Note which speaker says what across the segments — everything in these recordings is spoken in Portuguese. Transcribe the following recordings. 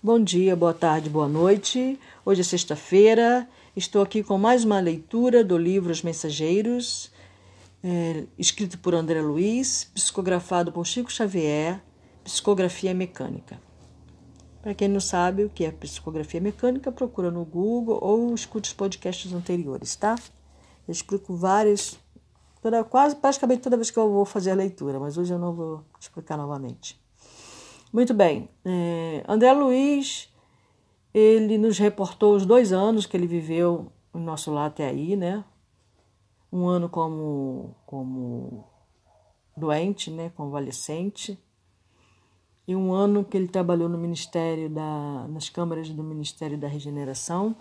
Speaker 1: Bom dia, boa tarde, boa noite. Hoje é sexta-feira. Estou aqui com mais uma leitura do livro Os Mensageiros, é, escrito por André Luiz, psicografado por Chico Xavier, Psicografia Mecânica. Para quem não sabe o que é psicografia mecânica, procura no Google ou escute os podcasts anteriores, tá? Eu explico várias, toda, quase praticamente toda vez que eu vou fazer a leitura, mas hoje eu não vou explicar novamente. Muito bem. É, André Luiz, ele nos reportou os dois anos que ele viveu no nosso lar até aí, né? Um ano como, como doente, né? Convalescente. E um ano que ele trabalhou no Ministério da, nas câmaras do Ministério da Regeneração.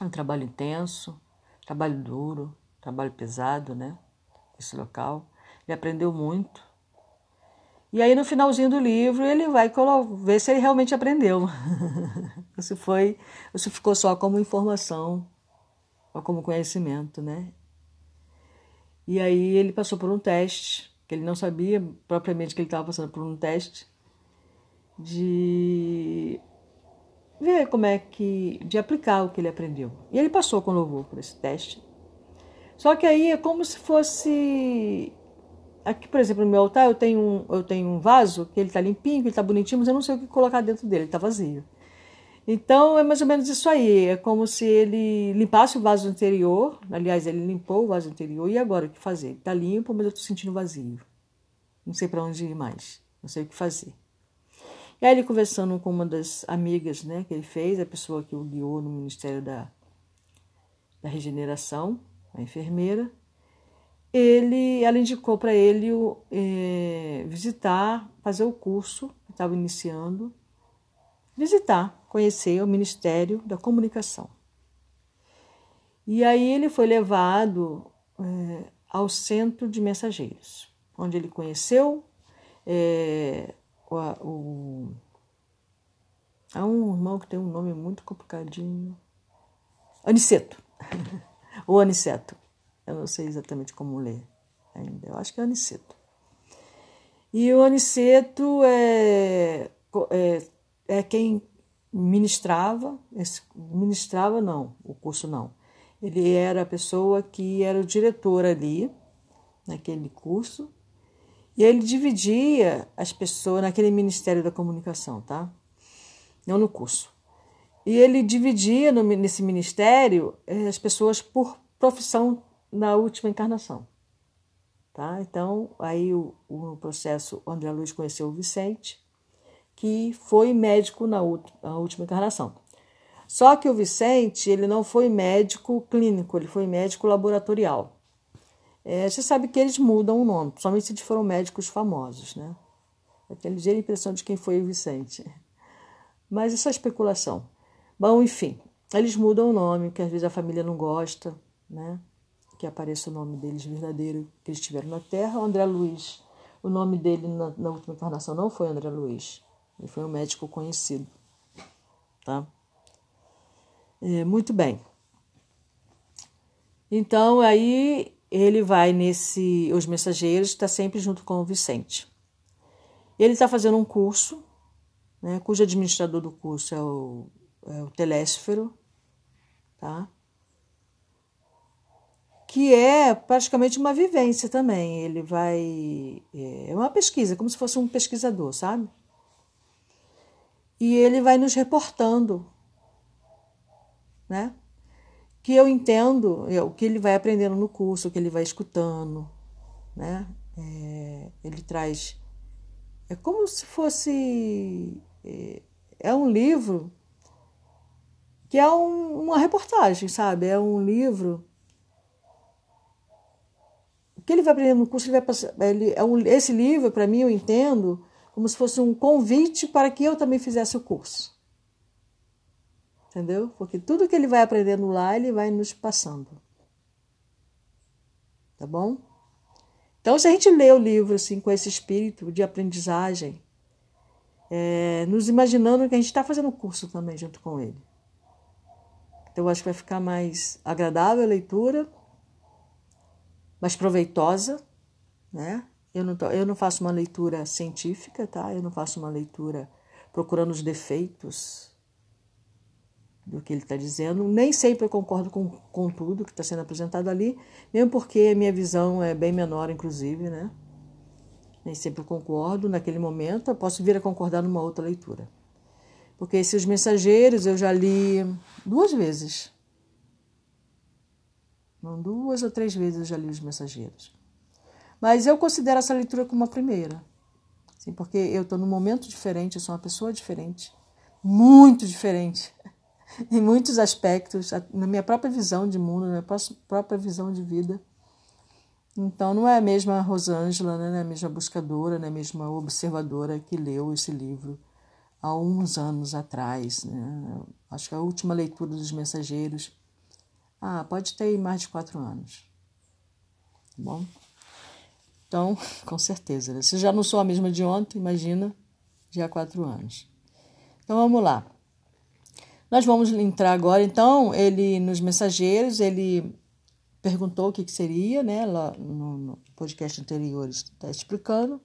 Speaker 1: Um trabalho intenso, trabalho duro, trabalho pesado, né? Esse local. Ele aprendeu muito e aí no finalzinho do livro ele vai ver se ele realmente aprendeu. se foi, se ficou só como informação ou como conhecimento, né? E aí ele passou por um teste, que ele não sabia propriamente que ele estava passando por um teste de ver como é que de aplicar o que ele aprendeu. E ele passou com louvor por esse teste. Só que aí é como se fosse Aqui, por exemplo, no meu altar eu tenho um, eu tenho um vaso que ele está limpinho, que ele está bonitinho, mas eu não sei o que colocar dentro dele, ele está vazio. Então é mais ou menos isso aí. É como se ele limpasse o vaso anterior. Aliás, ele limpou o vaso anterior e agora o que fazer? Está limpo, mas eu estou sentindo vazio. Não sei para onde ir mais. Não sei o que fazer. E aí ele conversando com uma das amigas né, que ele fez, a pessoa que o guiou no Ministério da, da Regeneração, a enfermeira, ele, ela indicou para ele é, visitar, fazer o curso que estava iniciando, visitar, conhecer o Ministério da Comunicação. E aí ele foi levado é, ao Centro de Mensageiros, onde ele conheceu é, o, o, há um irmão que tem um nome muito complicadinho, Aniceto, o Aniceto. Eu não sei exatamente como ler ainda. Eu acho que é Aniceto. E o Aniceto é, é, é quem ministrava, ministrava não, o curso não. Ele era a pessoa que era o diretor ali, naquele curso, e ele dividia as pessoas naquele Ministério da Comunicação, tá? Não no curso. E ele dividia no, nesse ministério eh, as pessoas por profissão na última encarnação. Tá? Então, aí o, o processo, André Luiz conheceu o Vicente, que foi médico na, na última encarnação. Só que o Vicente, ele não foi médico clínico, ele foi médico laboratorial. É, você sabe que eles mudam o nome, somente se foram médicos famosos, né? É tem ligeira impressão de quem foi o Vicente. Mas essa é especulação. Bom, enfim, eles mudam o nome, porque às vezes a família não gosta, né? Que apareça o nome deles verdadeiro que eles tiveram na Terra. O André Luiz, o nome dele na, na última encarnação não foi André Luiz, ele foi um médico conhecido. Tá? É, muito bem. Então aí ele vai nesse. Os Mensageiros está sempre junto com o Vicente. Ele está fazendo um curso, né, cujo administrador do curso é o, é o Telésfero, tá? Que é praticamente uma vivência também. Ele vai. É uma pesquisa, como se fosse um pesquisador, sabe? E ele vai nos reportando, né? Que eu entendo é, o que ele vai aprendendo no curso, o que ele vai escutando, né? É, ele traz. É como se fosse. É, é um livro que é um, uma reportagem, sabe? É um livro que ele vai aprender no curso, ele vai passar, ele, é um, esse livro, para mim, eu entendo como se fosse um convite para que eu também fizesse o curso. Entendeu? Porque tudo que ele vai aprendendo lá, ele vai nos passando. Tá bom? Então, se a gente lê o livro assim, com esse espírito de aprendizagem, é, nos imaginando que a gente está fazendo o curso também junto com ele. Então, eu acho que vai ficar mais agradável a leitura mas proveitosa, né? Eu não, tô, eu não faço uma leitura científica, tá? Eu não faço uma leitura procurando os defeitos do que ele está dizendo. Nem sempre eu concordo com, com tudo que está sendo apresentado ali, mesmo porque a minha visão é bem menor, inclusive, né? Nem sempre eu concordo naquele momento, eu posso vir a concordar numa outra leitura. Porque esses mensageiros eu já li duas vezes. Não, duas ou três vezes eu já li os mensageiros. Mas eu considero essa leitura como a primeira. Sim, porque eu estou num momento diferente, eu sou uma pessoa diferente. Muito diferente. em muitos aspectos, na minha própria visão de mundo, na minha própria visão de vida. Então, não é a mesma Rosângela, né? não é a mesma buscadora, não é a mesma observadora que leu esse livro há uns anos atrás. Né? Acho que a última leitura dos Mensageiros ah, pode ter mais de quatro anos. Tá bom? Então, com certeza. Né? Se já não sou a mesma de ontem, imagina de há quatro anos. Então, vamos lá. Nós vamos entrar agora, então, ele nos mensageiros, ele perguntou o que, que seria, né? Lá no, no podcast anterior está explicando.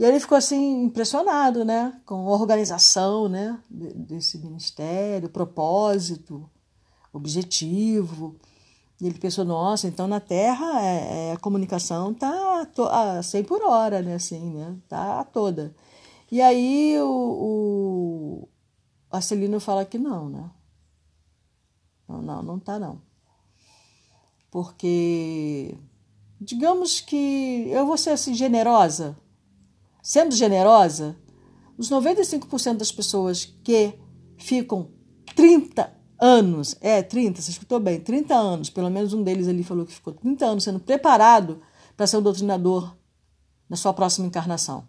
Speaker 1: E ele ficou assim impressionado, né, com a organização, né, desse ministério, propósito, objetivo. E ele pensou, nossa, então na Terra é, é, a comunicação tá a 100 por hora, né, assim, né, tá toda. E aí o, o fala que não, né? Não, não, não tá não. Porque, digamos que eu vou ser assim generosa. Sendo generosa, os 95% das pessoas que ficam 30 anos, é 30, você escutou bem, 30 anos, pelo menos um deles ali falou que ficou 30 anos sendo preparado para ser um doutrinador na sua próxima encarnação.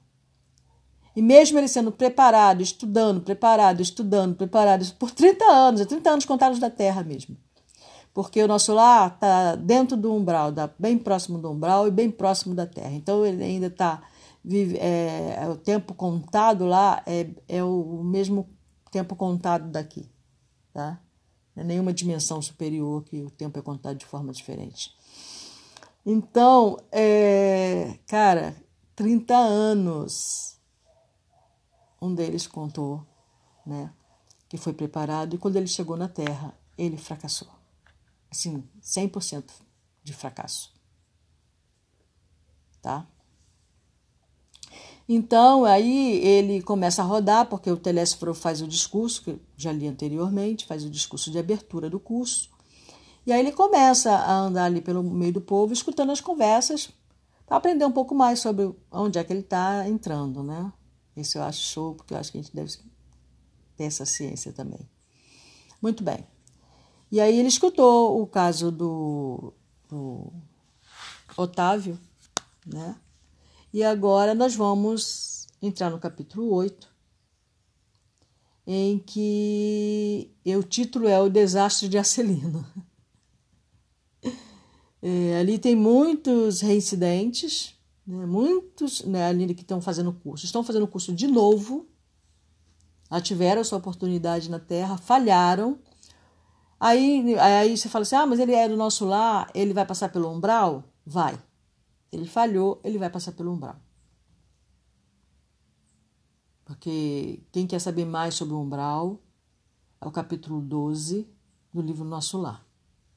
Speaker 1: E mesmo ele sendo preparado, estudando, preparado, estudando, preparado, por 30 anos, é 30 anos contados da Terra mesmo. Porque o nosso lar está dentro do umbral, tá bem próximo do umbral e bem próximo da Terra. Então ele ainda está. É, é, o tempo contado lá é, é o mesmo tempo contado daqui. Tá? É nenhuma dimensão superior que o tempo é contado de forma diferente. Então, é, cara, 30 anos um deles contou, né, que foi preparado e quando ele chegou na Terra, ele fracassou. Assim, 100% de fracasso. Tá? Então, aí ele começa a rodar, porque o Telésforo faz o discurso, que já li anteriormente, faz o discurso de abertura do curso. E aí ele começa a andar ali pelo meio do povo, escutando as conversas, para aprender um pouco mais sobre onde é que ele está entrando, né? Isso eu acho show, porque eu acho que a gente deve ter essa ciência também. Muito bem. E aí ele escutou o caso do, do Otávio, né? E agora nós vamos entrar no capítulo 8, em que o título é O Desastre de Acelino. É, ali tem muitos reincidentes, né? Muitos né, ali que estão fazendo curso, estão fazendo curso de novo, já tiveram sua oportunidade na Terra, falharam. Aí, aí você fala assim: ah, mas ele é do nosso lar, ele vai passar pelo umbral? Vai. Ele falhou, ele vai passar pelo umbral. Porque quem quer saber mais sobre o umbral é o capítulo 12 do livro Nosso Lar.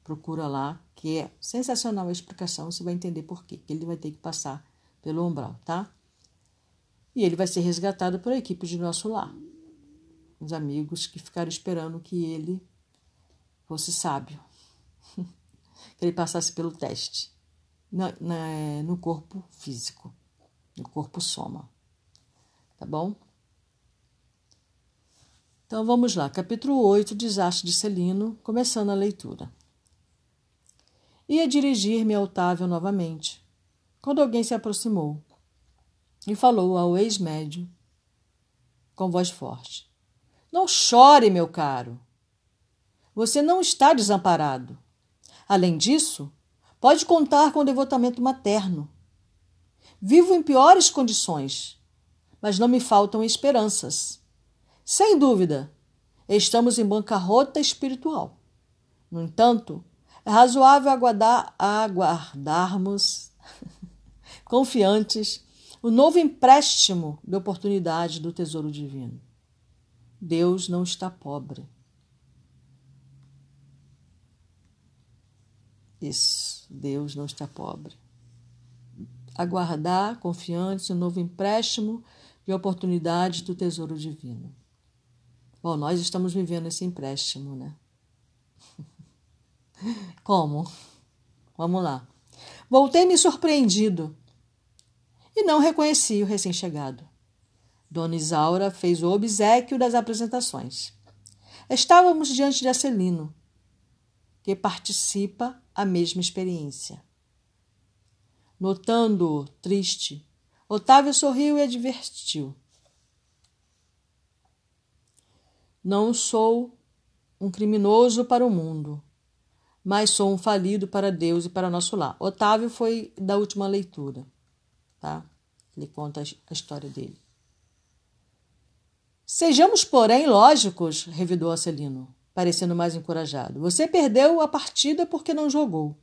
Speaker 1: Procura lá, que é sensacional a explicação, você vai entender por quê, que ele vai ter que passar pelo umbral, tá? E ele vai ser resgatado por a equipe de nosso lar. Os amigos que ficaram esperando que ele fosse sábio, que ele passasse pelo teste na, na, no corpo físico, no corpo soma. Tá bom? Então vamos lá, capítulo 8, Desastre de Celino, começando a leitura. Ia dirigir-me a Otávio novamente, quando alguém se aproximou e falou ao ex-médio com voz forte: Não chore, meu caro. Você não está desamparado. Além disso, pode contar com o devotamento materno. Vivo em piores condições, mas não me faltam esperanças. Sem dúvida, estamos em bancarrota espiritual. No entanto, é razoável aguardar, aguardarmos confiantes, o novo empréstimo de oportunidade do tesouro divino. Deus não está pobre. Isso, Deus não está pobre. Aguardar, confiante, um novo empréstimo de oportunidades do tesouro divino. Bom, nós estamos vivendo esse empréstimo, né? Como? Vamos lá. Voltei-me surpreendido e não reconheci o recém-chegado. Dona Isaura fez o obsequio das apresentações. Estávamos diante de Acelino, que participa a mesma experiência. Notando-o triste, Otávio sorriu e advertiu. Não sou um criminoso para o mundo, mas sou um falido para Deus e para nosso lar. Otávio foi da última leitura, tá? Ele conta a história dele. Sejamos, porém, lógicos, revidou Acelino, parecendo mais encorajado. Você perdeu a partida porque não jogou.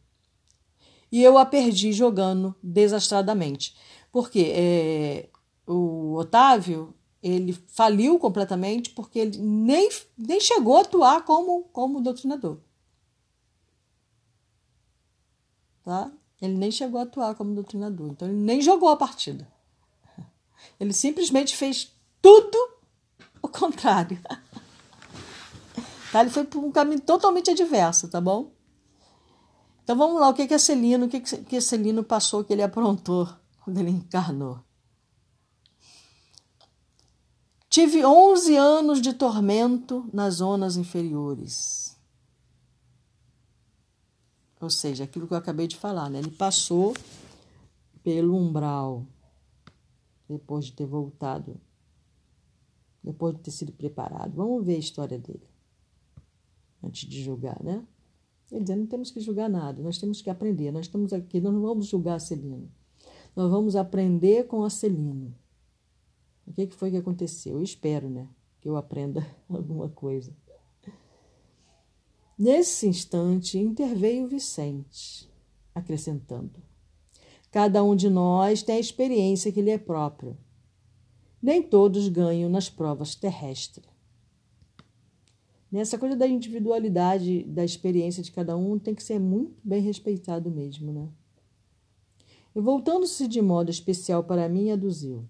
Speaker 1: E eu a perdi jogando desastradamente. Porque é, o Otávio ele faliu completamente porque ele nem, nem chegou a atuar como, como doutrinador. Tá? Ele nem chegou a atuar como doutrinador. Então ele nem jogou a partida. Ele simplesmente fez tudo o contrário. Tá? Ele foi por um caminho totalmente adverso, tá bom? Então vamos lá, o que que Celino, o que que Celino passou, que ele aprontou quando ele encarnou? Tive 11 anos de tormento nas zonas inferiores. Ou seja, aquilo que eu acabei de falar, né? Ele passou pelo umbral depois de ter voltado, depois de ter sido preparado. Vamos ver a história dele antes de julgar, né? Quer dizer, não temos que julgar nada, nós temos que aprender. Nós estamos aqui, nós não vamos julgar Celino. Nós vamos aprender com a Celino. O que, que foi que aconteceu? Eu espero, né? Que eu aprenda alguma coisa. Nesse instante, interveio Vicente, acrescentando: Cada um de nós tem a experiência que lhe é própria. Nem todos ganham nas provas terrestres. Nessa coisa da individualidade, da experiência de cada um, tem que ser muito bem respeitado mesmo, né? E voltando-se de modo especial para mim, aduziu.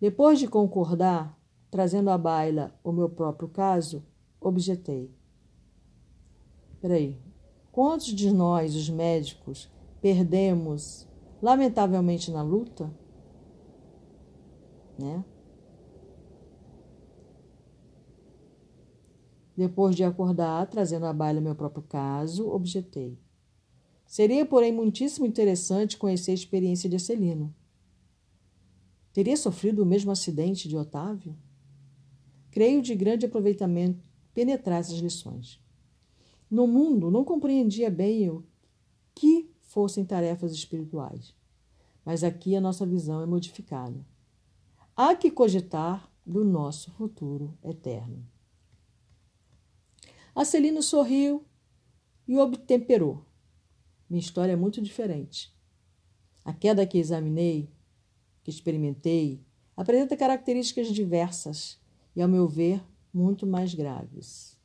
Speaker 1: Depois de concordar, trazendo à baila o meu próprio caso, objetei. Peraí, quantos de nós, os médicos, perdemos lamentavelmente na luta? Né? Depois de acordar, trazendo à baila meu próprio caso, objetei. Seria, porém, muitíssimo interessante conhecer a experiência de Acelino. Teria sofrido o mesmo acidente de Otávio? Creio de grande aproveitamento penetrar essas lições. No mundo, não compreendia bem o que fossem tarefas espirituais, mas aqui a nossa visão é modificada. Há que cogitar do nosso futuro eterno. Acelino sorriu e obtemperou. Minha história é muito diferente. A queda que examinei que experimentei apresenta características diversas e, ao meu ver, muito mais graves.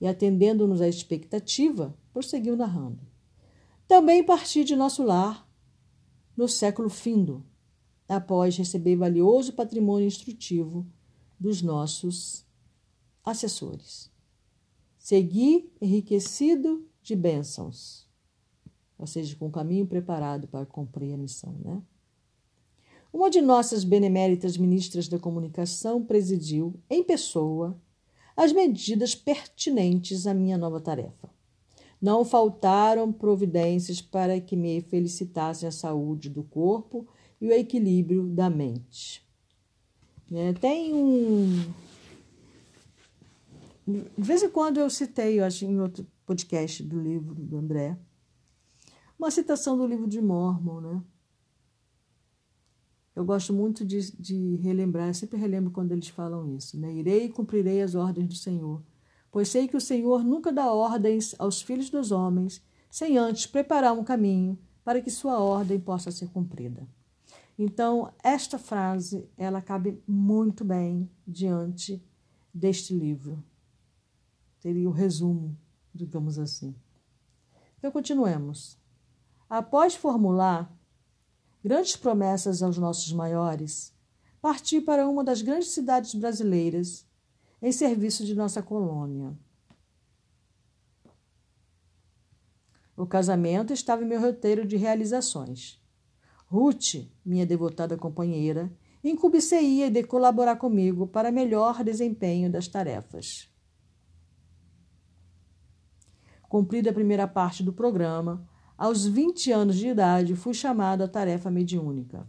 Speaker 1: E atendendo-nos à expectativa, prosseguiu narrando. Também parti de nosso lar no século findo, após receber valioso patrimônio instrutivo dos nossos assessores. Segui enriquecido de bênçãos ou seja, com o caminho preparado para cumprir a missão. Né? Uma de nossas beneméritas ministras da comunicação presidiu, em pessoa, as medidas pertinentes à minha nova tarefa. Não faltaram providências para que me felicitassem a saúde do corpo e o equilíbrio da mente. É, tem um. De vez em quando eu citei, eu acho, em outro podcast do livro do André, uma citação do livro de Mormon, né? Eu gosto muito de, de relembrar, sempre relembro quando eles falam isso, né? Irei e cumprirei as ordens do Senhor, pois sei que o Senhor nunca dá ordens aos filhos dos homens sem antes preparar um caminho para que sua ordem possa ser cumprida. Então, esta frase, ela cabe muito bem diante deste livro. Seria o resumo, digamos assim. Então, continuemos. Após formular grandes promessas aos nossos maiores, parti para uma das grandes cidades brasileiras em serviço de nossa colônia. O casamento estava em meu roteiro de realizações. Ruth, minha devotada companheira, incumbiceia de colaborar comigo para melhor desempenho das tarefas. Cumprida a primeira parte do programa, aos 20 anos de idade fui chamado à tarefa mediúnica,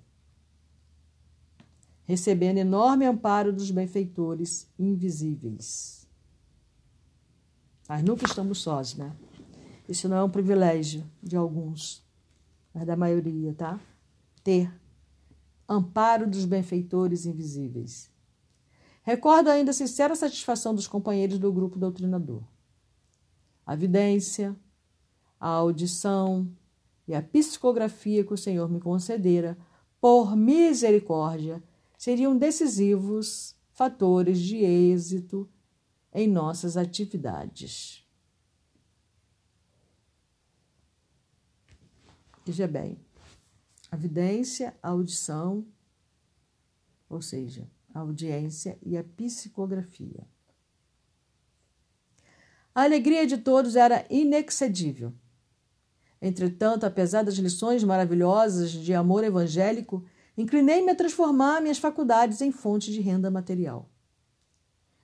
Speaker 1: recebendo enorme amparo dos benfeitores invisíveis. Mas nunca estamos sós, né? Isso não é um privilégio de alguns, mas da maioria, tá? Ter amparo dos benfeitores invisíveis. Recordo ainda a sincera satisfação dos companheiros do grupo doutrinador. A vidência, a audição e a psicografia que o Senhor me concedera, por misericórdia, seriam decisivos fatores de êxito em nossas atividades. Veja bem, a vidência, a audição, ou seja, a audiência e a psicografia. A alegria de todos era inexcedível. Entretanto, apesar das lições maravilhosas de amor evangélico, inclinei-me a transformar minhas faculdades em fonte de renda material.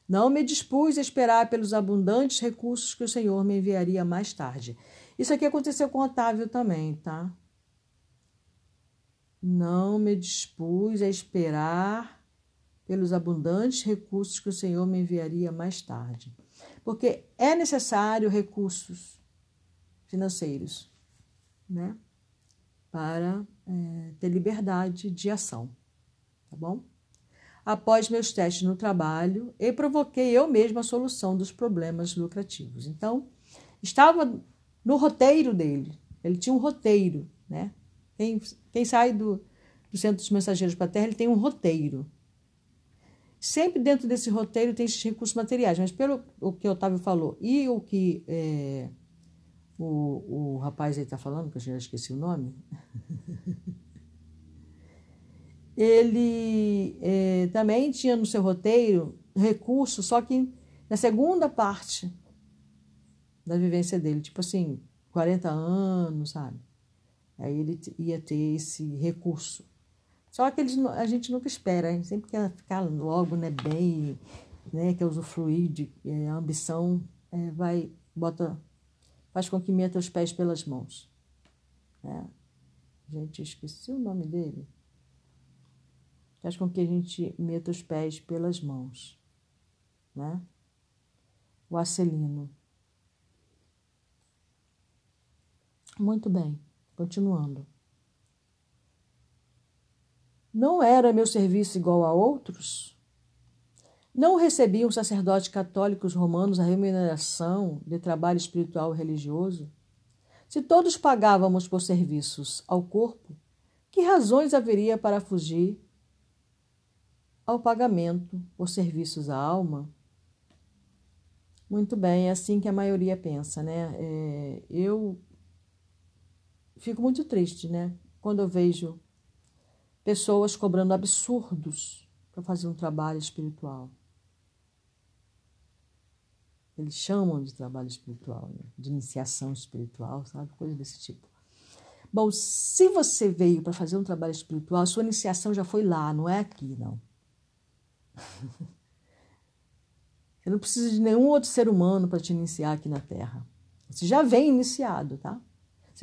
Speaker 1: Não me dispus a esperar pelos abundantes recursos que o Senhor me enviaria mais tarde. Isso aqui aconteceu com Otávio também, tá? Não me dispus a esperar pelos abundantes recursos que o Senhor me enviaria mais tarde. Porque é necessário recursos financeiros, né? Para é, ter liberdade de ação, tá bom? Após meus testes no trabalho, eu provoquei eu mesma a solução dos problemas lucrativos. Então, estava no roteiro dele. Ele tinha um roteiro, né? Quem, quem sai do, do Centro dos Mensageiros para a Terra, ele tem um roteiro. Sempre dentro desse roteiro tem esses recursos materiais, mas pelo o que o Otávio falou e o que é, o, o rapaz aí está falando, que eu já esqueci o nome, ele é, também tinha no seu roteiro recursos, só que na segunda parte da vivência dele, tipo assim, 40 anos, sabe? Aí ele ia ter esse recurso. Só que eles, a gente nunca espera, a gente sempre quer ficar logo né, bem, né, quer usufruir de é, a ambição, é, vai, bota, faz com que meta os pés pelas mãos. Né? Gente, esqueci o nome dele. Faz com que a gente meta os pés pelas mãos. Né? O Acelino. Muito bem. Continuando. Não era meu serviço igual a outros? Não recebiam sacerdotes católicos romanos a remuneração de trabalho espiritual e religioso? Se todos pagávamos por serviços ao corpo, que razões haveria para fugir ao pagamento por serviços à alma? Muito bem, é assim que a maioria pensa, né? É, eu fico muito triste, né? Quando eu vejo pessoas cobrando absurdos para fazer um trabalho espiritual. Eles chamam de trabalho espiritual, né? de iniciação espiritual, sabe? Coisa desse tipo. Bom, se você veio para fazer um trabalho espiritual, sua iniciação já foi lá, não é aqui, não. Você não precisa de nenhum outro ser humano para te iniciar aqui na Terra. Você já vem iniciado, tá?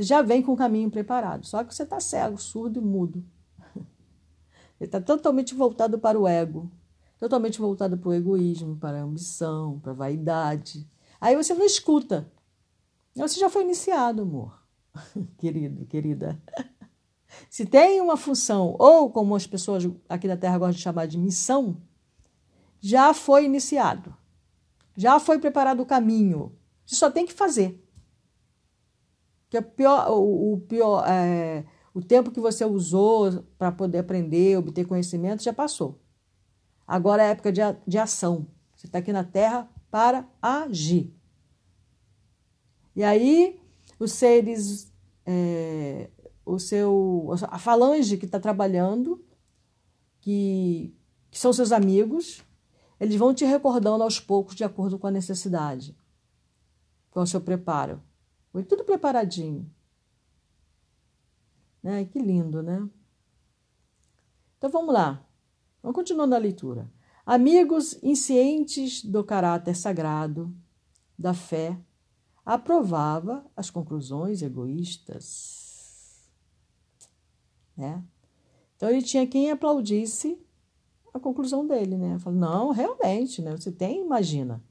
Speaker 1: Você já vem com o caminho preparado, só que você está cego, surdo e mudo. Ele está totalmente voltado para o ego, totalmente voltado para o egoísmo, para a ambição, para a vaidade. Aí você não escuta. Você já foi iniciado, amor. Querido, querida. Se tem uma função, ou como as pessoas aqui da Terra gostam de chamar de missão, já foi iniciado. Já foi preparado o caminho. Você só tem que fazer que é pior, o, pior, é, O tempo que você usou para poder aprender, obter conhecimento, já passou. Agora é a época de, de ação. Você está aqui na Terra para agir. E aí, os seres, é, o seu, a falange que está trabalhando, que, que são seus amigos, eles vão te recordando aos poucos de acordo com a necessidade, com o seu preparo. Foi tudo preparadinho. Né? Que lindo, né? Então vamos lá. Vamos continuando a leitura. Amigos inscientes do caráter sagrado, da fé, aprovava as conclusões egoístas. Né? Então ele tinha quem aplaudisse a conclusão dele, né? Falou, não, realmente, né? Você tem, imagina.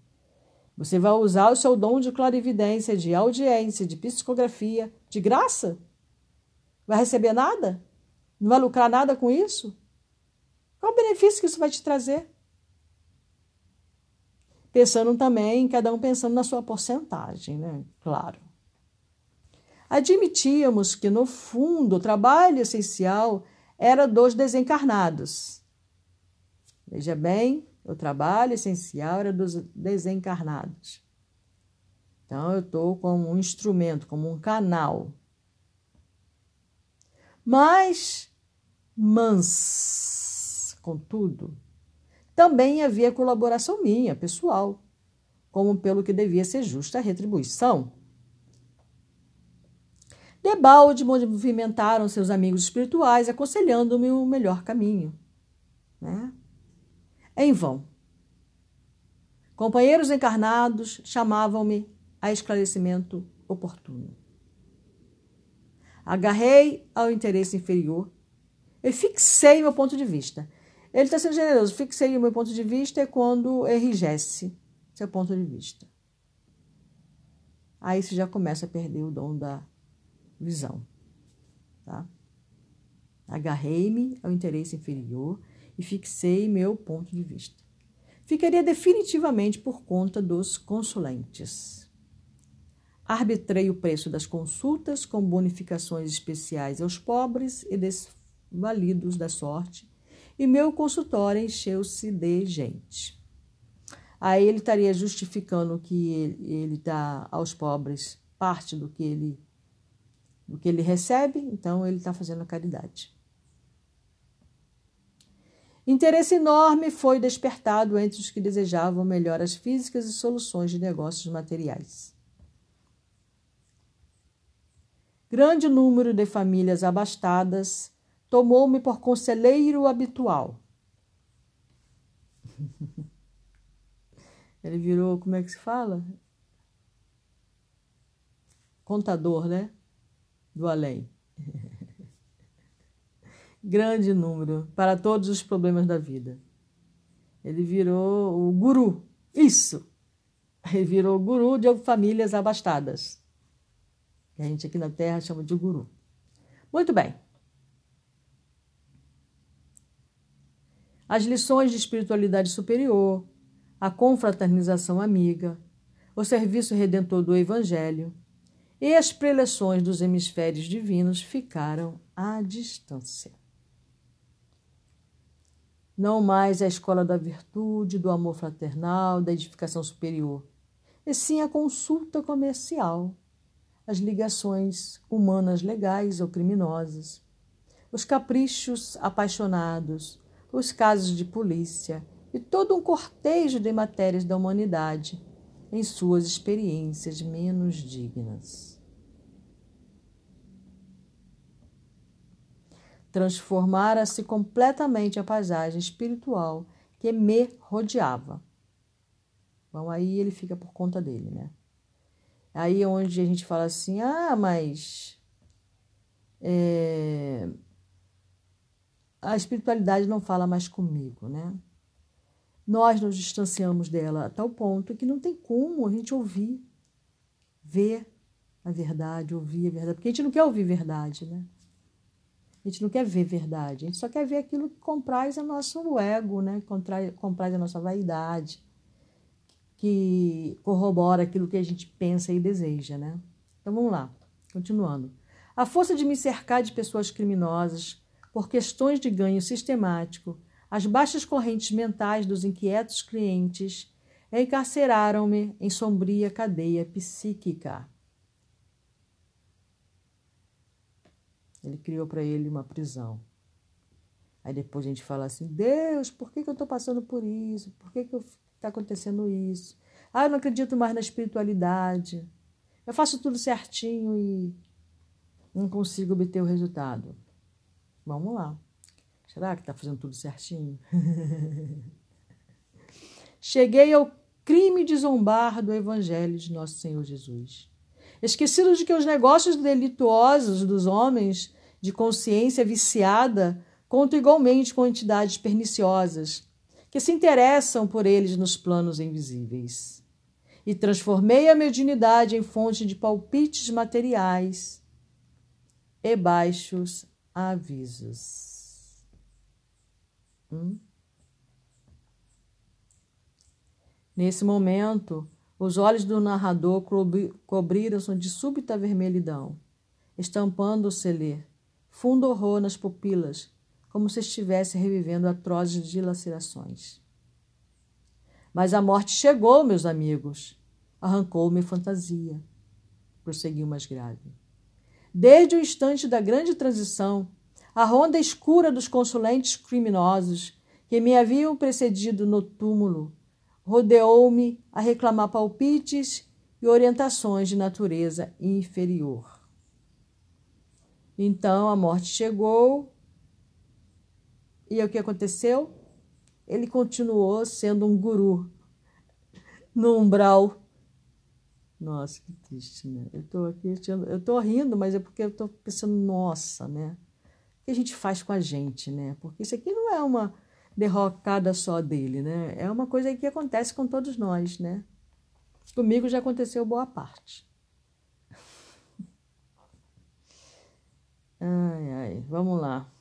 Speaker 1: Você vai usar o seu dom de clarividência, de audiência, de psicografia, de graça? Vai receber nada? Não vai lucrar nada com isso? Qual o benefício que isso vai te trazer? Pensando também, cada um pensando na sua porcentagem, né? Claro. Admitíamos que, no fundo, o trabalho essencial era dos desencarnados Veja bem, o trabalho essencial era dos desencarnados. Então, eu estou como um instrumento, como um canal. Mas, mas, contudo, também havia colaboração minha, pessoal, como pelo que devia ser justa a retribuição. Debalde movimentaram seus amigos espirituais, aconselhando-me o melhor caminho. Né? Em vão. Companheiros encarnados chamavam-me a esclarecimento oportuno. Agarrei ao interesse inferior e fixei meu ponto de vista. Ele está sendo generoso. Fixei o meu ponto de vista é quando enrijece seu ponto de vista. Aí você já começa a perder o dom da visão. Tá? Agarrei-me ao interesse inferior e fixei meu ponto de vista. Ficaria definitivamente por conta dos consulentes. Arbitrei o preço das consultas com bonificações especiais aos pobres e desvalidos da sorte, e meu consultório encheu-se de gente. Aí ele estaria justificando que ele dá aos pobres parte do que ele do que ele recebe, então ele está fazendo a caridade. Interesse enorme foi despertado entre os que desejavam melhoras físicas e soluções de negócios materiais. Grande número de famílias abastadas tomou-me por conselheiro habitual. Ele virou, como é que se fala? Contador, né? Do além. grande número para todos os problemas da vida. Ele virou o guru. Isso! Ele virou o guru de famílias abastadas. Que a gente aqui na Terra chama de guru. Muito bem. As lições de espiritualidade superior, a confraternização amiga, o serviço redentor do Evangelho e as preleções dos hemisférios divinos ficaram à distância não mais a escola da virtude, do amor fraternal, da edificação superior, e sim a consulta comercial, as ligações humanas legais ou criminosas, os caprichos apaixonados, os casos de polícia e todo um cortejo de matérias da humanidade em suas experiências menos dignas. Transformara-se completamente a paisagem espiritual que me rodeava. Bom, aí ele fica por conta dele, né? Aí é onde a gente fala assim, ah, mas é, a espiritualidade não fala mais comigo, né? Nós nos distanciamos dela a tal ponto que não tem como a gente ouvir, ver a verdade, ouvir a verdade, porque a gente não quer ouvir verdade, né? A gente não quer ver verdade, a gente só quer ver aquilo que compraz o nosso ego, né? compraz a nossa vaidade, que corrobora aquilo que a gente pensa e deseja. Né? Então vamos lá, continuando. a força de me cercar de pessoas criminosas, por questões de ganho sistemático, as baixas correntes mentais dos inquietos clientes encarceraram-me em sombria cadeia psíquica. Ele criou para ele uma prisão. Aí depois a gente fala assim: Deus, por que, que eu estou passando por isso? Por que está acontecendo isso? Ah, eu não acredito mais na espiritualidade. Eu faço tudo certinho e não consigo obter o resultado. Vamos lá. Será que está fazendo tudo certinho? Cheguei ao crime de zombar do Evangelho de Nosso Senhor Jesus. Esquecido de que os negócios delituosos dos homens de consciência viciada contam igualmente com entidades perniciosas que se interessam por eles nos planos invisíveis. E transformei a mediunidade em fonte de palpites materiais e baixos avisos. Hum? Nesse momento, os olhos do narrador cobriram-se de súbita vermelhidão, estampando-se-lhe fundo horror nas pupilas, como se estivesse revivendo atrozes dilacerações. Mas a morte chegou, meus amigos. Arrancou-me fantasia. Prosseguiu mais grave. Desde o instante da grande transição, a ronda escura dos consulentes criminosos que me haviam precedido no túmulo rodeou-me a reclamar palpites e orientações de natureza inferior. Então a morte chegou e o que aconteceu? Ele continuou sendo um guru no umbral. Nossa, que triste, né? Eu tô aqui, eu tô rindo, mas é porque eu tô pensando, nossa, né? O que a gente faz com a gente, né? Porque isso aqui não é uma derrocada só dele, né? É uma coisa que acontece com todos nós, né? Comigo já aconteceu boa parte. Ai, ai, vamos lá.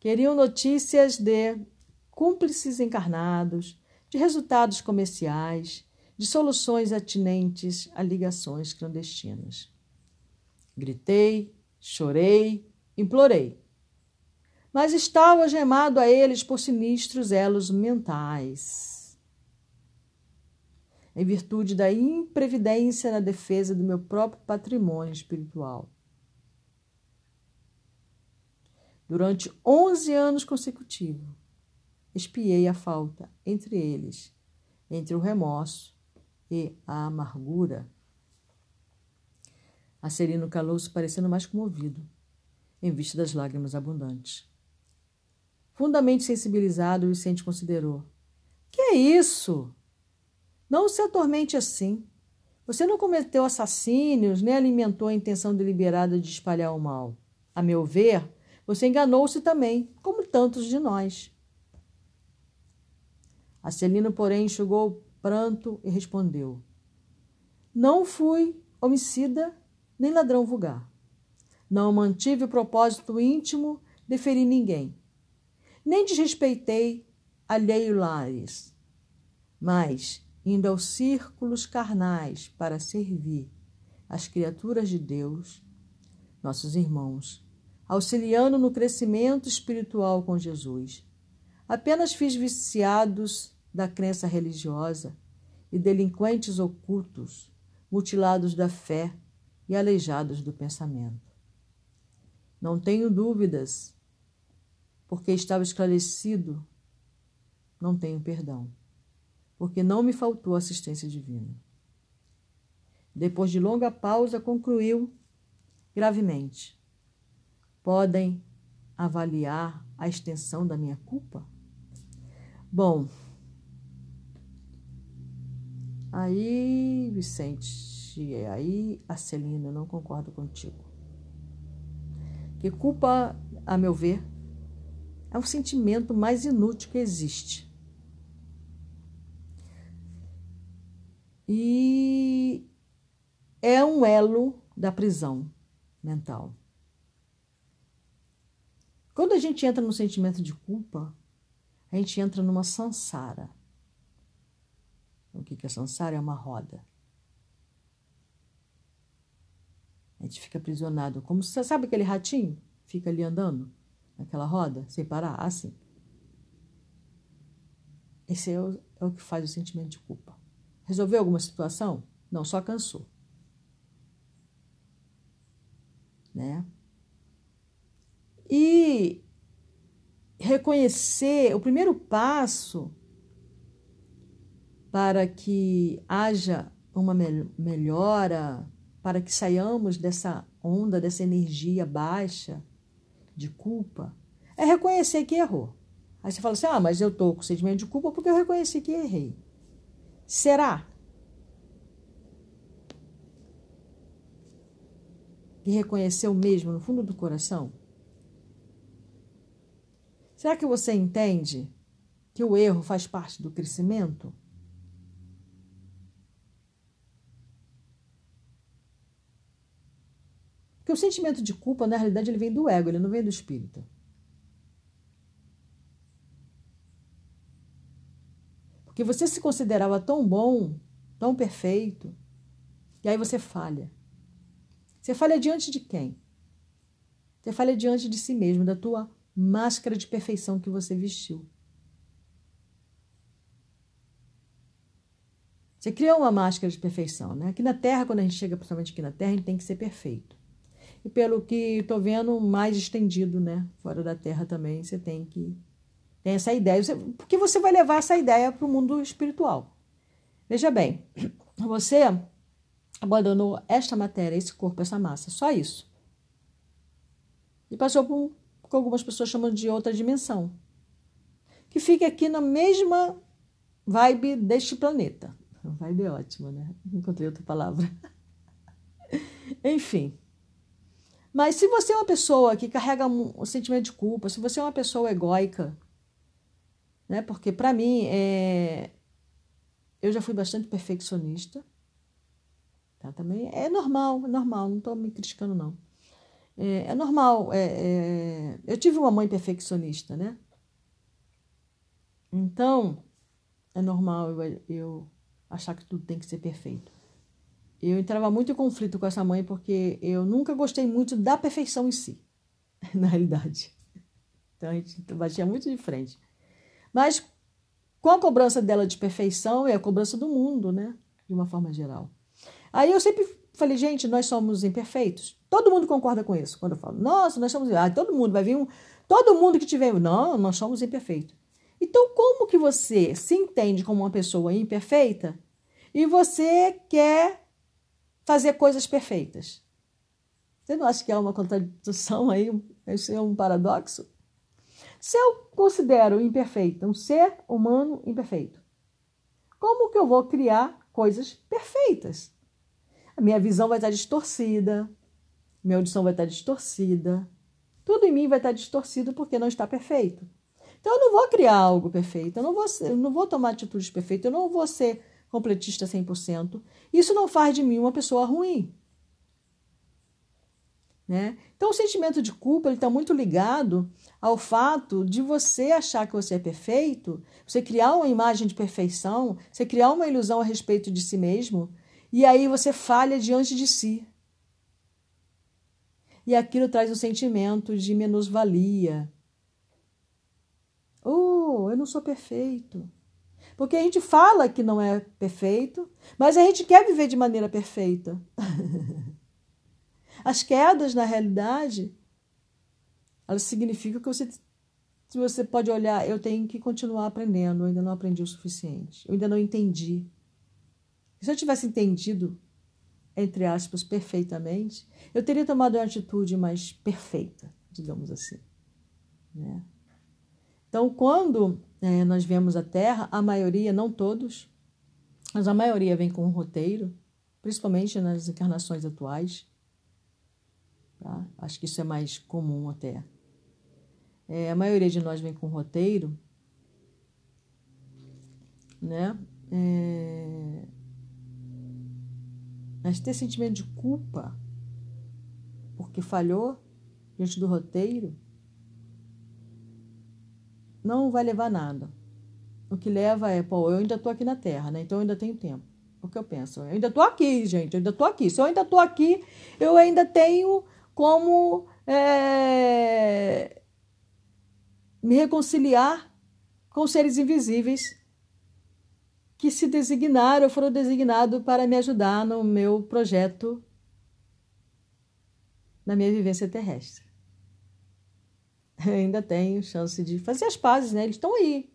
Speaker 1: Queriam notícias de cúmplices encarnados, de resultados comerciais, de soluções atinentes a ligações clandestinas. Gritei, chorei, implorei mas estava algemado a eles por sinistros elos mentais. Em virtude da imprevidência na defesa do meu próprio patrimônio espiritual. Durante onze anos consecutivos, espiei a falta entre eles, entre o remorso e a amargura. Acerino calou-se parecendo mais comovido, em vista das lágrimas abundantes. Fundamente sensibilizado, Vicente considerou: Que é isso? Não se atormente assim. Você não cometeu assassínios, nem alimentou a intenção deliberada de espalhar o mal. A meu ver, você enganou-se também, como tantos de nós. Acelino, porém, enxugou o pranto e respondeu: Não fui homicida nem ladrão vulgar. Não mantive o propósito íntimo de ferir ninguém nem desrespeitei alheio lares, mas, indo aos círculos carnais para servir as criaturas de Deus, nossos irmãos, auxiliando no crescimento espiritual com Jesus, apenas fiz viciados da crença religiosa e delinquentes ocultos, mutilados da fé e aleijados do pensamento. Não tenho dúvidas porque estava esclarecido, não tenho perdão, porque não me faltou assistência divina. Depois de longa pausa, concluiu gravemente: Podem avaliar a extensão da minha culpa? Bom, aí, Vicente, aí, Arcelina, eu não concordo contigo. Que culpa, a meu ver, é o sentimento mais inútil que existe. E é um elo da prisão mental. Quando a gente entra no sentimento de culpa, a gente entra numa sansara. O que é sansara? É uma roda. A gente fica aprisionado. Como você sabe aquele ratinho? Fica ali andando naquela roda, sem parar, assim. Esse é o, é o que faz o sentimento de culpa. Resolveu alguma situação? Não, só cansou. Né? E reconhecer o primeiro passo para que haja uma melhora, para que saiamos dessa onda, dessa energia baixa de culpa, é reconhecer que errou. Aí você fala assim: ah, mas eu estou com sentimento de culpa porque eu reconheci que errei. Será? Que reconheceu mesmo no fundo do coração? Será que você entende que o erro faz parte do crescimento? Porque o sentimento de culpa, na realidade, ele vem do ego, ele não vem do espírito. Porque você se considerava tão bom, tão perfeito, e aí você falha. Você falha diante de quem? Você falha diante de si mesmo, da tua máscara de perfeição que você vestiu. Você criou uma máscara de perfeição, né? Aqui na Terra, quando a gente chega, principalmente aqui na Terra, a gente tem que ser perfeito e pelo que estou vendo, mais estendido, né? Fora da Terra também, você tem que tem essa ideia. Você, porque você vai levar essa ideia para o mundo espiritual. Veja bem, você abandonou esta matéria, esse corpo, essa massa, só isso. E passou por um, que algumas pessoas chamam de outra dimensão. Que fica aqui na mesma vibe deste planeta. Vibe é ótima, né? Encontrei outra palavra. Enfim. Mas se você é uma pessoa que carrega um sentimento de culpa, se você é uma pessoa egóica, né? Porque para mim é eu já fui bastante perfeccionista. Tá? Também é normal, é normal, não estou me criticando não. É, é normal. É, é... Eu tive uma mãe perfeccionista, né? Então é normal eu, eu achar que tudo tem que ser perfeito eu entrava muito em conflito com essa mãe porque eu nunca gostei muito da perfeição em si, na realidade. Então a gente batia muito de frente. Mas com a cobrança dela de perfeição é a cobrança do mundo, né? De uma forma geral. Aí eu sempre falei, gente, nós somos imperfeitos. Todo mundo concorda com isso. Quando eu falo, nossa, nós somos. Ah, todo mundo vai vir um. Todo mundo que tiver. Não, nós somos imperfeitos. Então, como que você se entende como uma pessoa imperfeita e você quer fazer coisas perfeitas. Você não acha que é uma contradição aí? Isso é um paradoxo? Se eu considero imperfeita um ser humano imperfeito, como que eu vou criar coisas perfeitas? A minha visão vai estar distorcida, minha audição vai estar distorcida, tudo em mim vai estar distorcido porque não está perfeito. Então eu não vou criar algo perfeito, eu não vou, eu não vou tomar atitudes perfeitas, eu não vou ser completista 100%, isso não faz de mim uma pessoa ruim. Né? Então, o sentimento de culpa está muito ligado ao fato de você achar que você é perfeito, você criar uma imagem de perfeição, você criar uma ilusão a respeito de si mesmo, e aí você falha diante de si. E aquilo traz um sentimento de menos-valia. Oh, eu não sou perfeito. Porque a gente fala que não é perfeito, mas a gente quer viver de maneira perfeita. As quedas, na realidade, elas significam que você, se você pode olhar, eu tenho que continuar aprendendo, eu ainda não aprendi o suficiente, eu ainda não entendi. Se eu tivesse entendido, entre aspas, perfeitamente, eu teria tomado uma atitude mais perfeita, digamos assim. Né? Então, quando é, nós vemos a Terra, a maioria, não todos, mas a maioria vem com um roteiro, principalmente nas encarnações atuais. Tá? Acho que isso é mais comum até. É, a maioria de nós vem com um roteiro, né? É... Mas ter sentimento de culpa porque falhou diante do roteiro não vai levar nada. O que leva é, pô, eu ainda estou aqui na Terra, né? Então eu ainda tenho tempo. o que eu penso. Eu ainda estou aqui, gente, eu ainda estou aqui. Se eu ainda estou aqui, eu ainda tenho como é, me reconciliar com seres invisíveis que se designaram, foram designados para me ajudar no meu projeto, na minha vivência terrestre. Ainda tenho chance de fazer as pazes, né? Eles estão aí.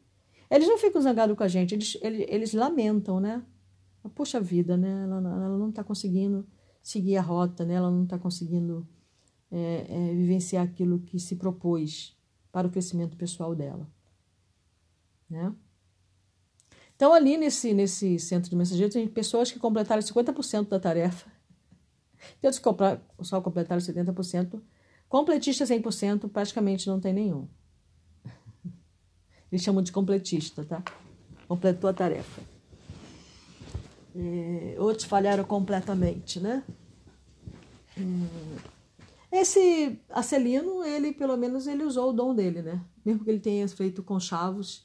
Speaker 1: Eles não ficam zangados com a gente, eles, eles, eles lamentam, né? Poxa vida, né? Ela, ela não está conseguindo seguir a rota, né? Ela não está conseguindo é, é, vivenciar aquilo que se propôs para o crescimento pessoal dela, né? Então, ali nesse, nesse centro de mensageiros, tem pessoas que completaram 50% da tarefa. Tem outros só completaram 70%. Completista 100%, praticamente não tem nenhum. Eles chamam de completista, tá? Completou a tarefa. É, outros falharam completamente, né? É, esse Acelino, ele pelo menos ele usou o dom dele, né? Mesmo que ele tenha feito com chavos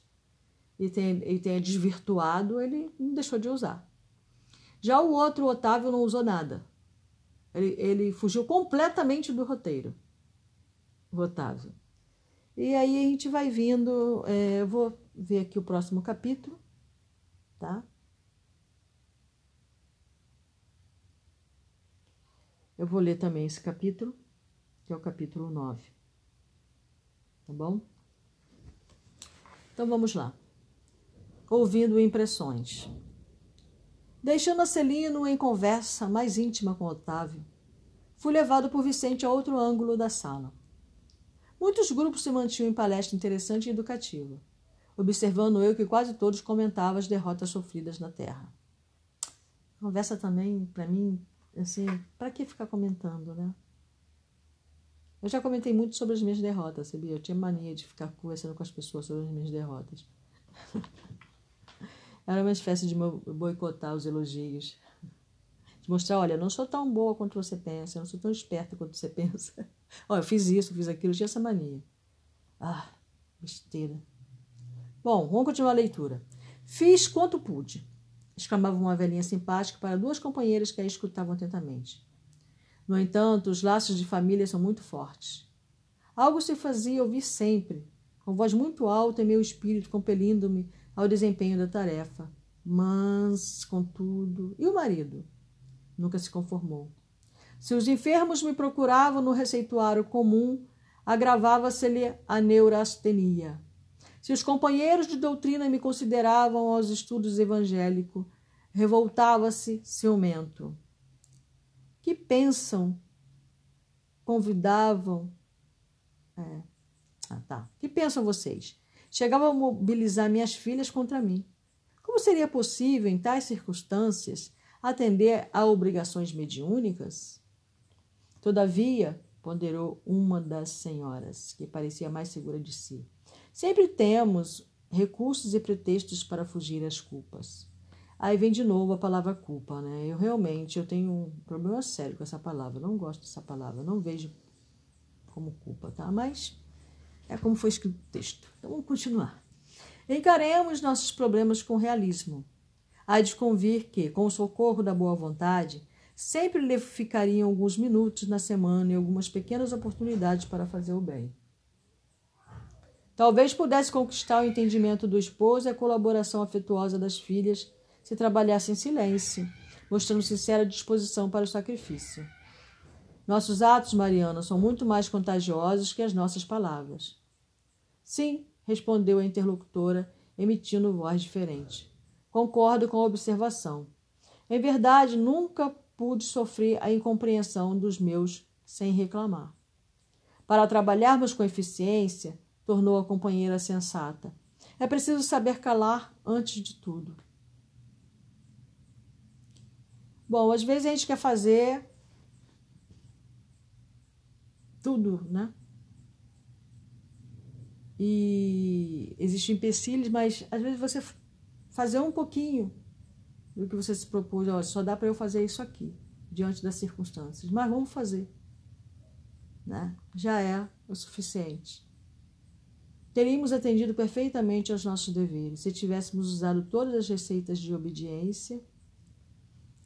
Speaker 1: e tenha, e tenha desvirtuado, ele não deixou de usar. Já o outro, o Otávio, não usou nada. Ele, ele fugiu completamente do roteiro, Otávio. E aí a gente vai vindo, é, eu vou ver aqui o próximo capítulo, tá? Eu vou ler também esse capítulo, que é o capítulo 9. Tá bom? Então vamos lá ouvindo impressões. Deixando Celino em conversa mais íntima com Otávio, fui levado por Vicente a outro ângulo da sala. Muitos grupos se mantinham em palestra interessante e educativa, observando eu que quase todos comentavam as derrotas sofridas na Terra. Conversa também, para mim, assim, para que ficar comentando, né? Eu já comentei muito sobre as minhas derrotas, sabia? Eu tinha mania de ficar conversando com as pessoas sobre as minhas derrotas. Era uma espécie de boicotar os elogios. Mostrar, olha, eu não sou tão boa quanto você pensa, eu não sou tão esperta quanto você pensa. olha, eu fiz isso, fiz aquilo, eu tinha essa mania. Ah, besteira. Bom, vamos continuar a leitura. Fiz quanto pude, exclamava uma velhinha simpática para duas companheiras que a escutavam atentamente. No entanto, os laços de família são muito fortes. Algo se fazia ouvir sempre, com voz muito alta em meu espírito, compelindo-me ao desempenho da tarefa. Mas, contudo, e o marido? Nunca se conformou. Se os enfermos me procuravam no receituário comum, agravava-se-lhe a neurastenia. Se os companheiros de doutrina me consideravam aos estudos evangélicos, revoltava-se ciumento. Que pensam? Convidavam. É. Ah, tá. Que pensam vocês? chegava a mobilizar minhas filhas contra mim. Como seria possível, em tais circunstâncias, atender a obrigações mediúnicas? Todavia, ponderou uma das senhoras, que parecia mais segura de si, sempre temos recursos e pretextos para fugir às culpas. Aí vem de novo a palavra culpa, né? Eu realmente eu tenho um problema sério com essa palavra. Não gosto dessa palavra, não vejo como culpa, tá? Mas é como foi escrito o texto. Então vamos continuar. Encaremos nossos problemas com realismo. Há de convir que, com o socorro da boa vontade, sempre lhe ficariam alguns minutos na semana e algumas pequenas oportunidades para fazer o bem. Talvez pudesse conquistar o entendimento do esposo e a colaboração afetuosa das filhas se trabalhasse em silêncio, mostrando sincera disposição para o sacrifício. Nossos atos, Mariana, são muito mais contagiosos que as nossas palavras. Sim, respondeu a interlocutora, emitindo voz diferente. Concordo com a observação. Em verdade, nunca pude sofrer a incompreensão dos meus sem reclamar. Para trabalharmos com eficiência, tornou a companheira sensata, é preciso saber calar antes de tudo. Bom, às vezes a gente quer fazer tudo, né? E existem empecilhos, mas às vezes você fazer um pouquinho do que você se propôs, olha, só dá para eu fazer isso aqui, diante das circunstâncias, mas vamos fazer. Né? Já é o suficiente. Teríamos atendido perfeitamente aos nossos deveres se tivéssemos usado todas as receitas de obediência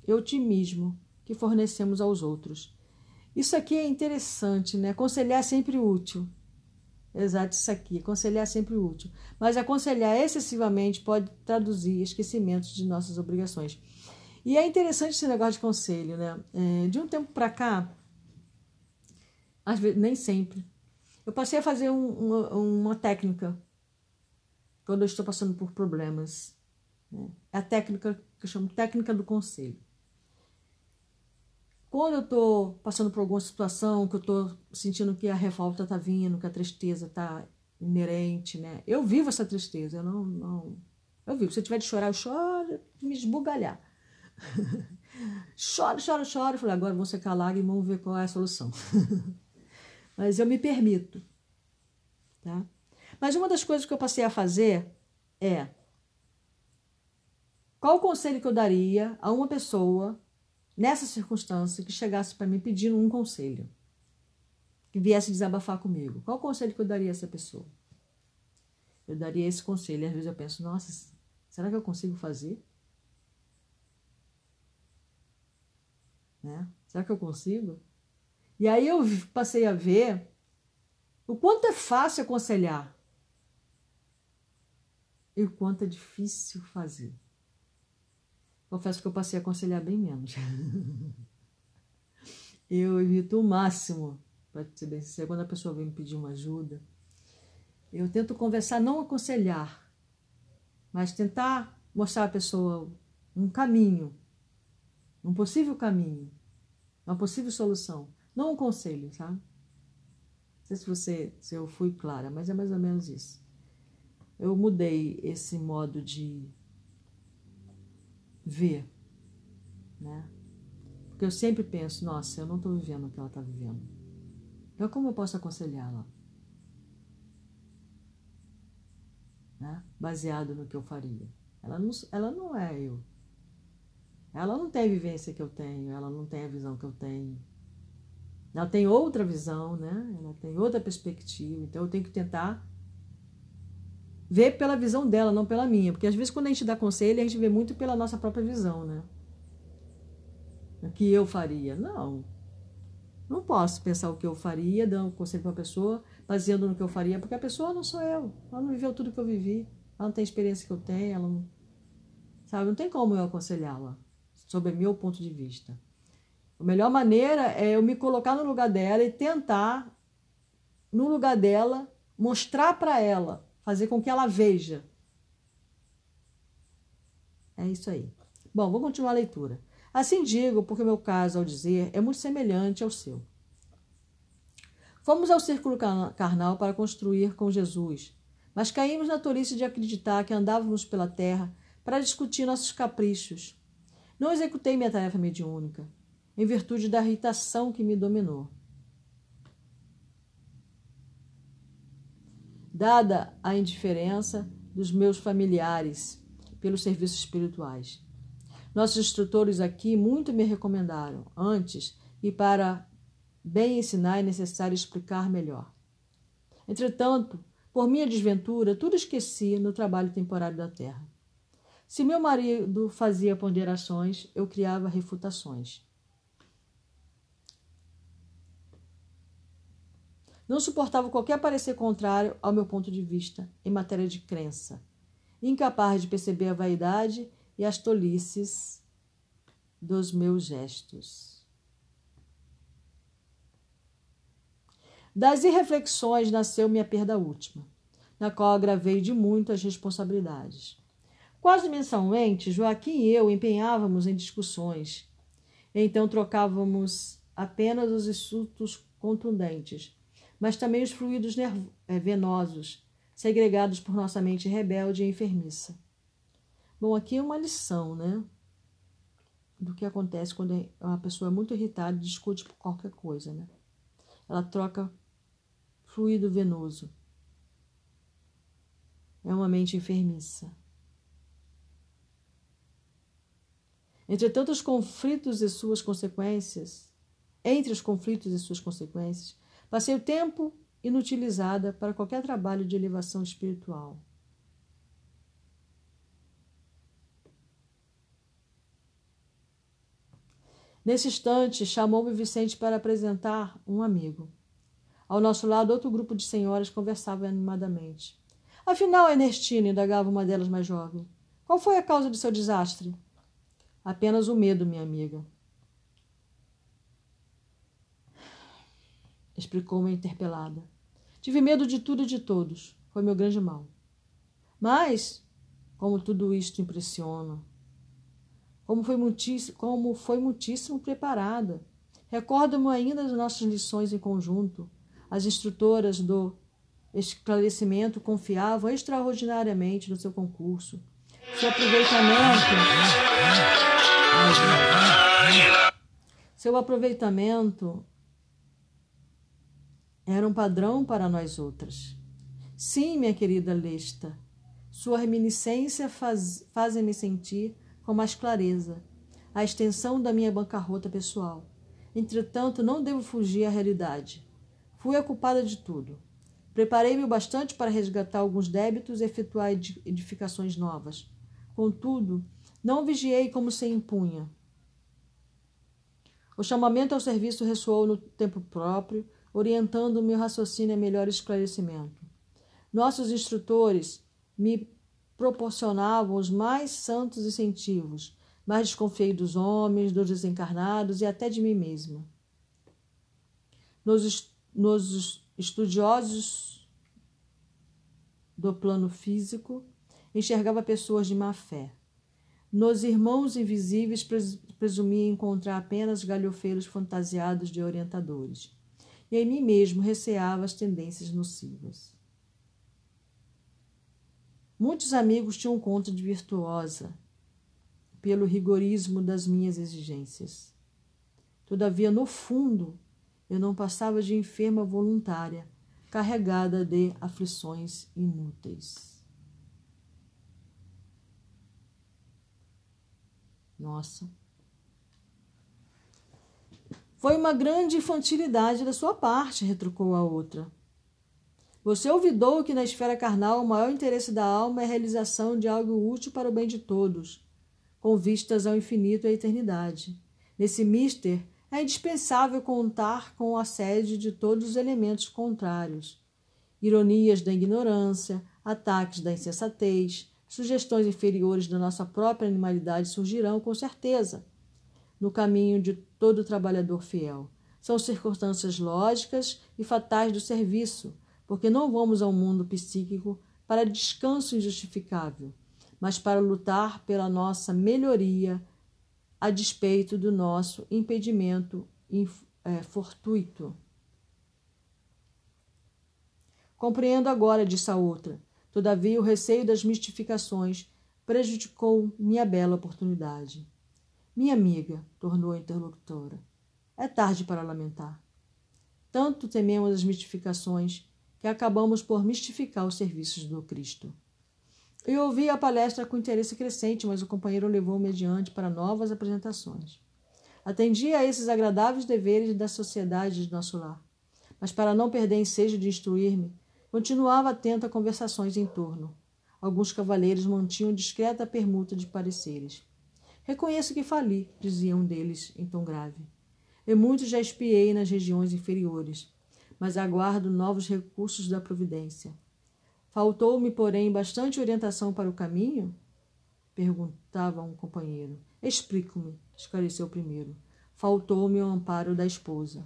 Speaker 1: e otimismo que fornecemos aos outros. Isso aqui é interessante, né? Aconselhar é sempre útil. Exato, isso aqui. Aconselhar é sempre útil. Mas aconselhar excessivamente pode traduzir esquecimentos de nossas obrigações. E é interessante esse negócio de conselho, né? É, de um tempo para cá, às vezes, nem sempre, eu passei a fazer um, uma, uma técnica quando eu estou passando por problemas. Né? É a técnica que eu chamo técnica do conselho. Quando eu estou passando por alguma situação, que eu estou sentindo que a revolta está vindo, que a tristeza está inerente, né? Eu vivo essa tristeza, eu não, não... Eu vivo. Se eu tiver de chorar, eu choro, me esbugalhar. choro, choro, choro. Eu falei, agora vamos secar a lágrima e vamos ver qual é a solução. Mas eu me permito, tá? Mas uma das coisas que eu passei a fazer é qual o conselho que eu daria a uma pessoa nessa circunstância que chegasse para mim pedindo um conselho, que viesse desabafar comigo? Qual conselho que eu daria a essa pessoa? Eu daria esse conselho. E às vezes eu penso, nossa, será que eu consigo fazer? Né? Será que eu consigo? E aí eu passei a ver o quanto é fácil aconselhar e o quanto é difícil fazer. Confesso que eu passei a aconselhar bem menos. eu evito o máximo, para ser bem sincero, quando a pessoa vem me pedir uma ajuda, eu tento conversar, não aconselhar, mas tentar mostrar à pessoa um caminho, um possível caminho, uma possível solução, não um conselho, sabe? Não sei se você, se eu fui clara, mas é mais ou menos isso eu mudei esse modo de ver, né? Porque eu sempre penso, nossa, eu não estou vivendo o que ela está vivendo. Então, como eu posso aconselhá-la? Né? Baseado no que eu faria. Ela não, ela não é eu. Ela não tem a vivência que eu tenho, ela não tem a visão que eu tenho. Ela tem outra visão, né? Ela tem outra perspectiva. Então, eu tenho que tentar ver pela visão dela, não pela minha. Porque às vezes quando a gente dá conselho, a gente vê muito pela nossa própria visão, né? O que eu faria. Não. Não posso pensar o que eu faria, dando um conselho para uma pessoa, baseando no que eu faria, porque a pessoa não sou eu. Ela não viveu tudo que eu vivi. Ela não tem a experiência que eu tenho, ela não. Sabe, não tem como eu aconselhá-la sobre o meu ponto de vista. A melhor maneira é eu me colocar no lugar dela e tentar, no lugar dela, mostrar para ela fazer com que ela veja. É isso aí. Bom, vou continuar a leitura. Assim digo, porque o meu caso, ao dizer, é muito semelhante ao seu. Fomos ao círculo carnal para construir com Jesus, mas caímos na tolice de acreditar que andávamos pela terra para discutir nossos caprichos. Não executei minha tarefa mediúnica, em virtude da irritação que me dominou. Dada a indiferença dos meus familiares pelos serviços espirituais. Nossos instrutores aqui muito me recomendaram antes e para bem ensinar é necessário explicar melhor. Entretanto, por minha desventura, tudo esqueci no trabalho temporário da terra. Se meu marido fazia ponderações, eu criava refutações. Não suportava qualquer parecer contrário ao meu ponto de vista em matéria de crença, incapaz de perceber a vaidade e as tolices dos meus gestos. Das irreflexões nasceu minha perda última, na qual agravei de muito as responsabilidades. Quase mensalmente, Joaquim e eu empenhávamos em discussões. Então trocávamos apenas os insultos contundentes mas também os fluidos eh, venosos, segregados por nossa mente rebelde e enfermiça. Bom, aqui é uma lição, né? Do que acontece quando uma pessoa é muito irritada e discute por qualquer coisa, né? Ela troca fluido venoso. É uma mente enfermiça. Entretanto, os conflitos e suas consequências, entre os conflitos e suas consequências, Passei o tempo inutilizada para qualquer trabalho de elevação espiritual. Nesse instante, chamou-me Vicente para apresentar um amigo. Ao nosso lado, outro grupo de senhoras conversava animadamente. Afinal, Ernestina, indagava uma delas mais jovem, qual foi a causa de seu desastre? Apenas o medo, minha amiga. Explicou-me interpelada. Tive medo de tudo e de todos. Foi meu grande mal. Mas, como tudo isto impressiona, como foi muitíssimo, como foi muitíssimo preparada. Recordo-me ainda das nossas lições em conjunto. As instrutoras do esclarecimento confiavam extraordinariamente no seu concurso. Seu aproveitamento. Seu aproveitamento era um padrão para nós outras. Sim, minha querida Lesta, sua reminiscência faz, fazem-me sentir com mais clareza a extensão da minha bancarrota pessoal. Entretanto, não devo fugir à realidade. Fui a culpada de tudo. Preparei-me bastante para resgatar alguns débitos e efetuar edificações novas. Contudo, não vigiei como se impunha. O chamamento ao serviço ressoou no tempo próprio, orientando o meu raciocínio a melhor esclarecimento. Nossos instrutores me proporcionavam os mais santos incentivos, mas desconfiei dos homens, dos desencarnados e até de mim mesma. Nos, nos estudiosos do plano físico, enxergava pessoas de má fé. Nos irmãos invisíveis, presumia encontrar apenas galhofeiros fantasiados de orientadores. E em mim mesmo receava as tendências nocivas. Muitos amigos tinham conta de virtuosa pelo rigorismo das minhas exigências. Todavia, no fundo, eu não passava de enferma voluntária, carregada de aflições inúteis. Nossa. Foi uma grande infantilidade da sua parte, retrucou a outra. Você olvidou que na esfera carnal o maior interesse da alma é a realização de algo útil para o bem de todos, com vistas ao infinito e à eternidade. Nesse mister, é indispensável contar com o assédio de todos os elementos contrários. Ironias da ignorância, ataques da insensatez, sugestões inferiores da nossa própria animalidade surgirão com certeza no caminho de todo trabalhador fiel. São circunstâncias lógicas e fatais do serviço, porque não vamos ao mundo psíquico para descanso injustificável, mas para lutar pela nossa melhoria a despeito do nosso impedimento é, fortuito. Compreendo agora, disse a outra. Todavia, o receio das mistificações prejudicou minha bela oportunidade. Minha amiga, tornou a interlocutora, é tarde para lamentar. Tanto tememos as mistificações que acabamos por mistificar os serviços do Cristo. Eu ouvi a palestra com interesse crescente, mas o companheiro levou-me adiante para novas apresentações. Atendi a esses agradáveis deveres da sociedade de nosso lar, mas para não perder ensejo de instruir-me, continuava atento a conversações em torno. Alguns cavalheiros mantinham discreta permuta de pareceres. Reconheço que fali, dizia um deles em tom grave. E muito já espiei nas regiões inferiores, mas aguardo novos recursos da providência. Faltou-me, porém, bastante orientação para o caminho? perguntava um companheiro. Explico-me, esclareceu o primeiro. Faltou-me o amparo da esposa.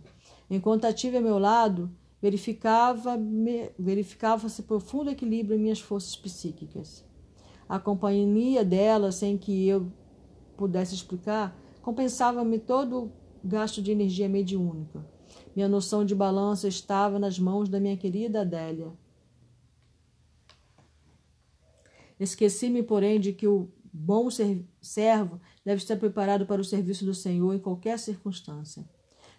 Speaker 1: Enquanto a a meu lado, verificava-se verificava profundo equilíbrio em minhas forças psíquicas. A companhia dela, sem que eu pudesse explicar, compensava-me todo o gasto de energia mediúnica. Minha noção de balança estava nas mãos da minha querida Adélia. Esqueci-me, porém, de que o bom servo deve estar preparado para o serviço do Senhor em qualquer circunstância.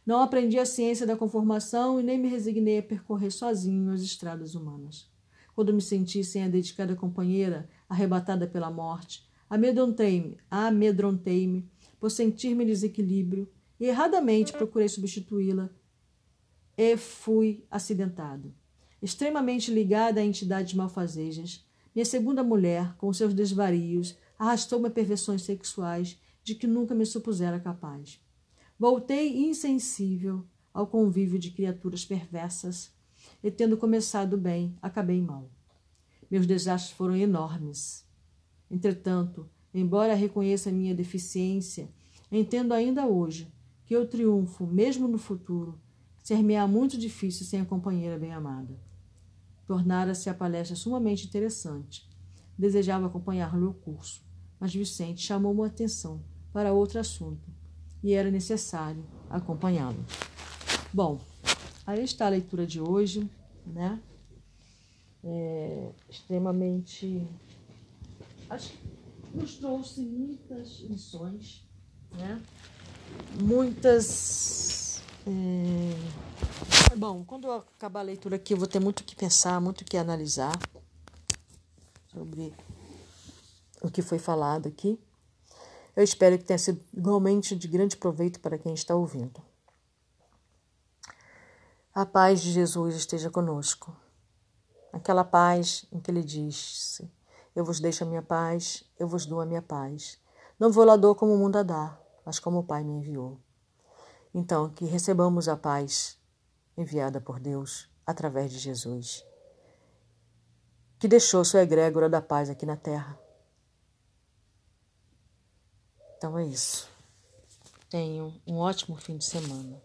Speaker 1: Não aprendi a ciência da conformação e nem me resignei a percorrer sozinho as estradas humanas. Quando me senti sem a dedicada companheira, arrebatada pela morte, amedrontei-me, amedrontei-me por sentir-me desequilíbrio e erradamente procurei substituí-la e fui acidentado. Extremamente ligada a entidades malfazejas, minha segunda mulher, com seus desvarios, arrastou-me a perversões sexuais de que nunca me supusera capaz. Voltei insensível ao convívio de criaturas perversas e, tendo começado bem, acabei mal. Meus desastres foram enormes. Entretanto, embora reconheça minha deficiência, entendo ainda hoje que o triunfo, mesmo no futuro, ser-me-á muito difícil sem a companheira bem-amada. Tornara-se a palestra sumamente interessante. Desejava acompanhar-lhe o curso, mas Vicente chamou-me a atenção para outro assunto e era necessário acompanhá-lo. Bom, aí está a leitura de hoje, né? É, extremamente. Acho que nos trouxe muitas lições, né? Muitas. É... Bom, quando eu acabar a leitura aqui, eu vou ter muito o que pensar, muito o que analisar sobre o que foi falado aqui. Eu espero que tenha sido igualmente de grande proveito para quem está ouvindo. A paz de Jesus esteja conosco. Aquela paz em que ele disse: Eu vos deixo a minha paz, eu vos dou a minha paz. Não vou lá dou como o mundo a dá, mas como o Pai me enviou. Então, que recebamos a paz enviada por Deus através de Jesus, que deixou sua egrégora da paz aqui na terra então é isso. Tenham um ótimo fim de semana.